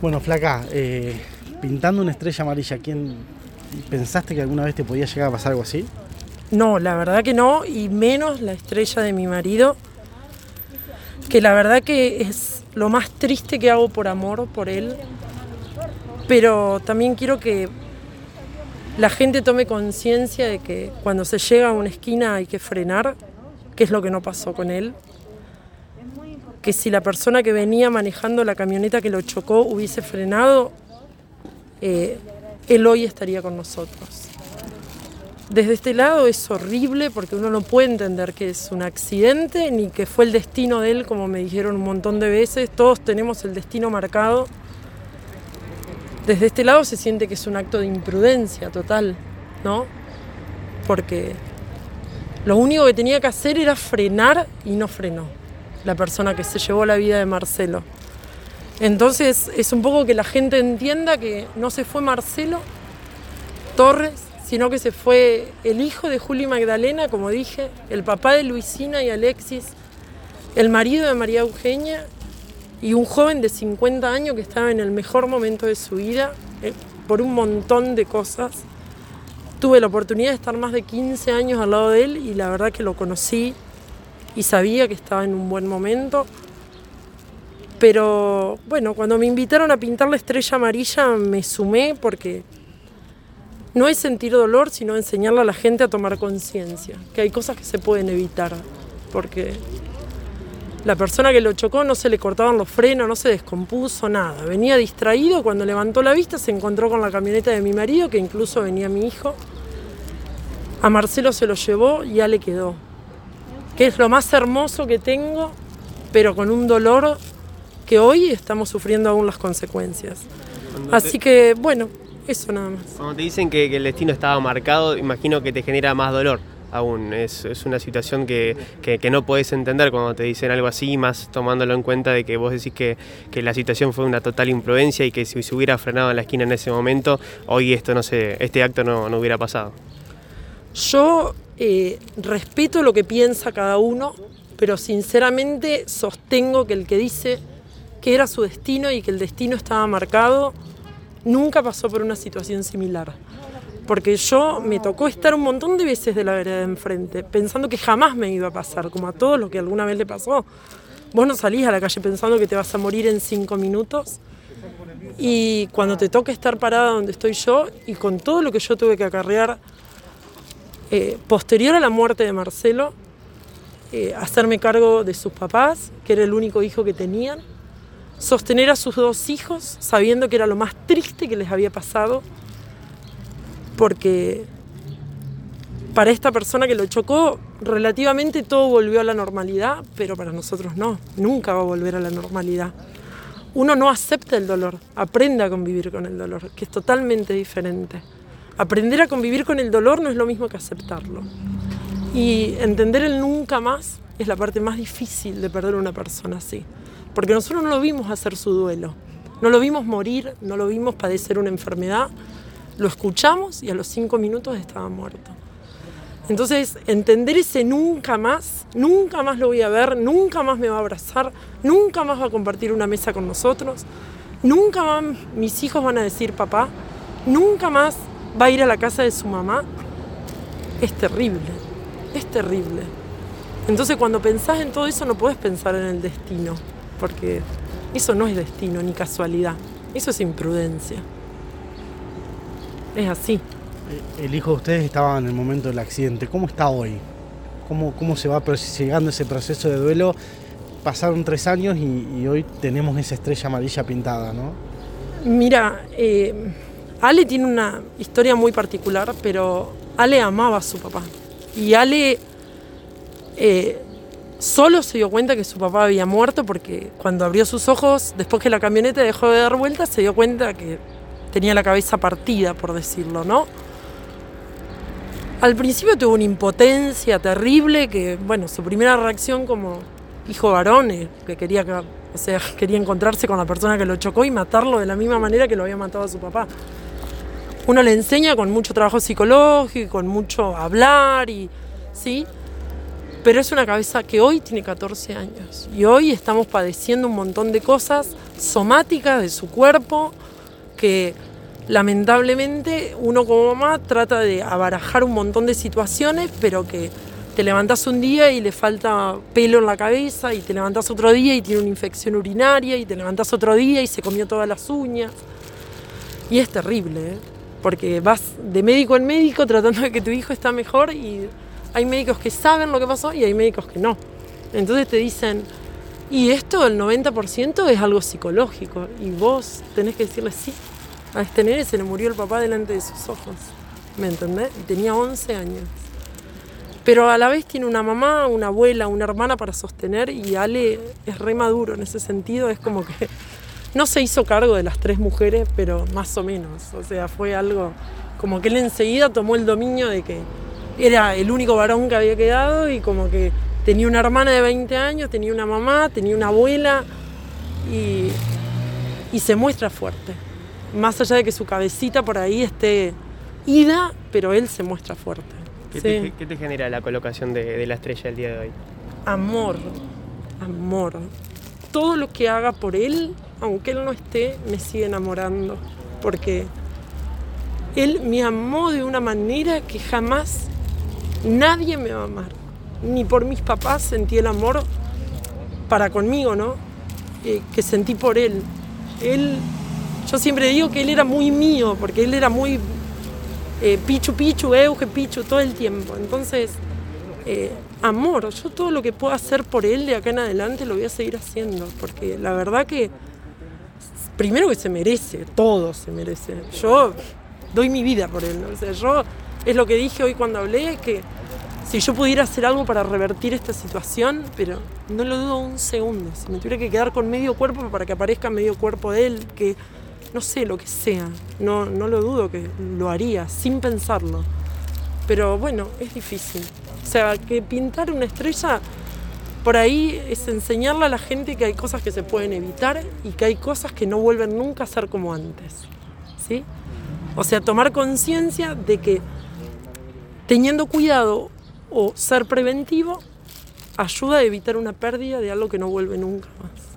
Bueno, Flaca, eh, pintando una estrella amarilla, ¿quién pensaste que alguna vez te podía llegar a pasar algo así? No, la verdad que no, y menos la estrella de mi marido, que la verdad que es lo más triste que hago por amor por él, pero también quiero que la gente tome conciencia de que cuando se llega a una esquina hay que frenar, que es lo que no pasó con él, que si la persona que venía manejando la camioneta que lo chocó hubiese frenado, eh, él hoy estaría con nosotros. Desde este lado es horrible porque uno no puede entender que es un accidente ni que fue el destino de él, como me dijeron un montón de veces. Todos tenemos el destino marcado. Desde este lado se siente que es un acto de imprudencia total, ¿no? Porque lo único que tenía que hacer era frenar y no frenó la persona que se llevó la vida de Marcelo. Entonces es un poco que la gente entienda que no se fue Marcelo Torres, sino que se fue el hijo de Juli Magdalena, como dije, el papá de Luisina y Alexis, el marido de María Eugenia y un joven de 50 años que estaba en el mejor momento de su vida eh, por un montón de cosas. Tuve la oportunidad de estar más de 15 años al lado de él y la verdad que lo conocí y sabía que estaba en un buen momento. Pero bueno, cuando me invitaron a pintar la estrella amarilla me sumé porque no es sentir dolor, sino enseñarle a la gente a tomar conciencia, que hay cosas que se pueden evitar, porque la persona que lo chocó no se le cortaban los frenos, no se descompuso, nada. Venía distraído, cuando levantó la vista se encontró con la camioneta de mi marido, que incluso venía mi hijo. A Marcelo se lo llevó y ya le quedó que es lo más hermoso que tengo, pero con un dolor que hoy estamos sufriendo aún las consecuencias. Así que, bueno, eso nada más. Cuando te dicen que, el destino estaba marcado, imagino que te genera más dolor aún. Es, una situación que, no podés entender cuando te dicen algo así, más tomándolo en cuenta de que vos decís que, la situación fue una total imprudencia y que si se hubiera frenado en la esquina en ese momento, hoy esto no sé, este acto no, no hubiera pasado. Yo eh, respeto lo que piensa cada uno, pero sinceramente sostengo que el que dice que era su destino y que el destino estaba marcado, nunca pasó por una situación similar. Porque yo me tocó estar un montón de veces de la vereda de enfrente, pensando que jamás me iba a pasar, como a todos lo que alguna vez le pasó. Vos no salís a la calle pensando que te vas a morir en cinco minutos. Y cuando te toca estar parada donde estoy yo y con todo lo que yo tuve que acarrear eh, posterior a la muerte de Marcelo, eh, hacerme cargo de sus papás, que era el único hijo que tenían, sostener a sus dos hijos, sabiendo que era lo más triste que les había pasado, porque para esta persona que lo chocó, relativamente todo volvió a la normalidad, pero para nosotros no, nunca va a volver a la normalidad. Uno no acepta el dolor, aprende a convivir con el dolor, que es totalmente diferente. Aprender a convivir con el dolor no es lo mismo que aceptarlo. Y entender el nunca más es la parte más difícil de perder una persona así. Porque nosotros no lo vimos hacer su duelo, no lo vimos morir, no lo vimos padecer una enfermedad, lo escuchamos y a los cinco minutos estaba muerto. Entonces, entender ese nunca más, nunca más lo voy a ver, nunca más me va a abrazar, nunca más va a compartir una mesa con nosotros, nunca más mis hijos van a decir papá, nunca más va a ir a la casa de su mamá, es terrible, es terrible. Entonces cuando pensás en todo eso no puedes pensar en el destino, porque eso no es destino ni casualidad, eso es imprudencia. Es así. El hijo de ustedes estaba en el momento del accidente, ¿cómo está hoy? ¿Cómo, cómo se va llegando ese proceso de duelo? Pasaron tres años y, hoy tenemos esa estrella amarilla pintada, ¿no? Mira, eh, Ale tiene una historia muy particular, pero Ale amaba a su papá. Y Ale eh, solo se dio cuenta que su papá había muerto porque cuando abrió sus ojos, después que la camioneta dejó de dar vueltas, se dio cuenta que tenía la cabeza partida, por decirlo, ¿no? Al principio tuvo una impotencia terrible que, bueno, su primera reacción como hijo varón, eh, que quería, o sea, quería encontrarse con la persona que lo chocó y matarlo de la misma manera que lo había matado a su papá uno le enseña con mucho trabajo psicológico, con mucho hablar y sí. Pero es una cabeza que hoy tiene 14 años y hoy estamos padeciendo un montón de cosas somáticas de su cuerpo que lamentablemente uno como mamá trata de abarajar un montón de situaciones, pero que te levantas un día y le falta pelo en la cabeza y te levantas otro día y tiene una infección urinaria y te levantas otro día y se comió todas las uñas. Y es terrible, ¿eh? Porque vas de médico en médico tratando de que tu hijo está mejor y hay médicos que saben lo que pasó y hay médicos que no. Entonces te dicen, y esto el 90% es algo psicológico y vos tenés que decirle sí. A este nene se le murió el papá delante de sus ojos, ¿me entendés? Y tenía 11 años. Pero a la vez tiene una mamá, una abuela, una hermana para sostener y Ale es re maduro en ese sentido, es como que no se hizo cargo de las tres mujeres, pero más o menos. O sea, fue algo como que él enseguida tomó el dominio de que era el único varón que había quedado y como que tenía una hermana de 20 años, tenía una mamá, tenía una abuela y, y se muestra fuerte. Más allá de que su cabecita por ahí esté ida, pero él se muestra fuerte. ¿Qué, te, ¿qué te, genera la colocación de, de la estrella el día de hoy? Amor, amor. Todo lo que haga por él aunque él no esté, me sigue enamorando, porque él me amó de una manera que jamás nadie me va a amar. Ni por mis papás sentí el amor para conmigo, ¿no? Eh, que sentí por él. Él, yo siempre digo que él era muy mío, porque él era muy eh, pichu pichu, euge pichu todo el tiempo. Entonces, eh, amor, yo todo lo que pueda hacer por él de acá en adelante lo voy a seguir haciendo, porque la verdad que primero que se merece, todo se merece. Yo doy mi vida por él. O sea, yo es lo que dije hoy cuando hablé, que si yo pudiera hacer algo para revertir esta situación, pero no lo dudo un segundo. Si me tuviera que quedar con medio cuerpo para que aparezca medio cuerpo de él, que no sé, lo que sea, no, no lo dudo que lo haría, sin pensarlo. Pero bueno, es difícil. O sea, que pintar una estrella por ahí es enseñarle a la gente que hay cosas que se pueden evitar y que hay cosas que no vuelven nunca a ser como antes. ¿sí? O sea, tomar conciencia de que teniendo cuidado o ser preventivo ayuda a evitar una pérdida de algo que no vuelve nunca más.